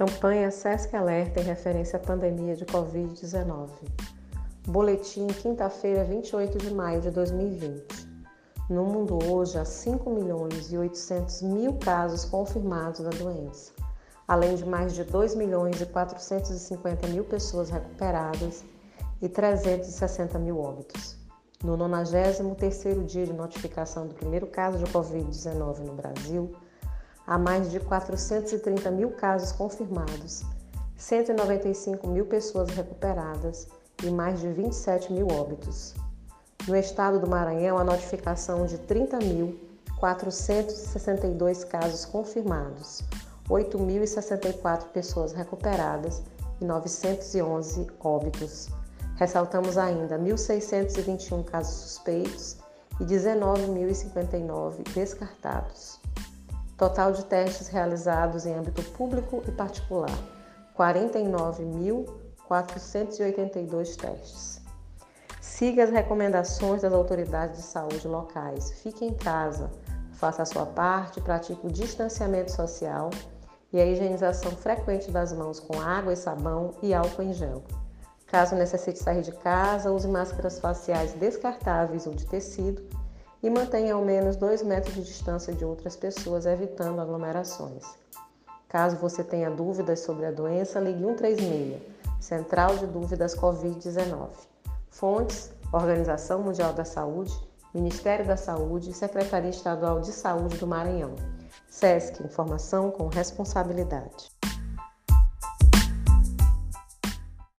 Campanha SESC Alerta em referência à pandemia de Covid-19. Boletim, quinta-feira, 28 de maio de 2020. No mundo hoje, há 5 milhões e 800 mil casos confirmados da doença, além de mais de 2 milhões e 450 mil pessoas recuperadas e 360 mil óbitos. No 93º dia de notificação do primeiro caso de Covid-19 no Brasil, há mais de 430 mil casos confirmados, 195 mil pessoas recuperadas e mais de 27 mil óbitos. No estado do Maranhão, a notificação de 30.462 casos confirmados, 8.064 pessoas recuperadas e 911 óbitos. Ressaltamos ainda 1.621 casos suspeitos e 19.059 descartados. Total de testes realizados em âmbito público e particular: 49.482 testes. Siga as recomendações das autoridades de saúde locais. Fique em casa, faça a sua parte, pratique o distanciamento social e a higienização frequente das mãos com água e sabão e álcool em gel. Caso necessite sair de casa, use máscaras faciais descartáveis ou de tecido e mantenha ao menos 2 metros de distância de outras pessoas, evitando aglomerações. Caso você tenha dúvidas sobre a doença, ligue 136, Central de Dúvidas Covid-19. Fontes: Organização Mundial da Saúde, Ministério da Saúde e Secretaria Estadual de Saúde do Maranhão. SESC Informação com responsabilidade.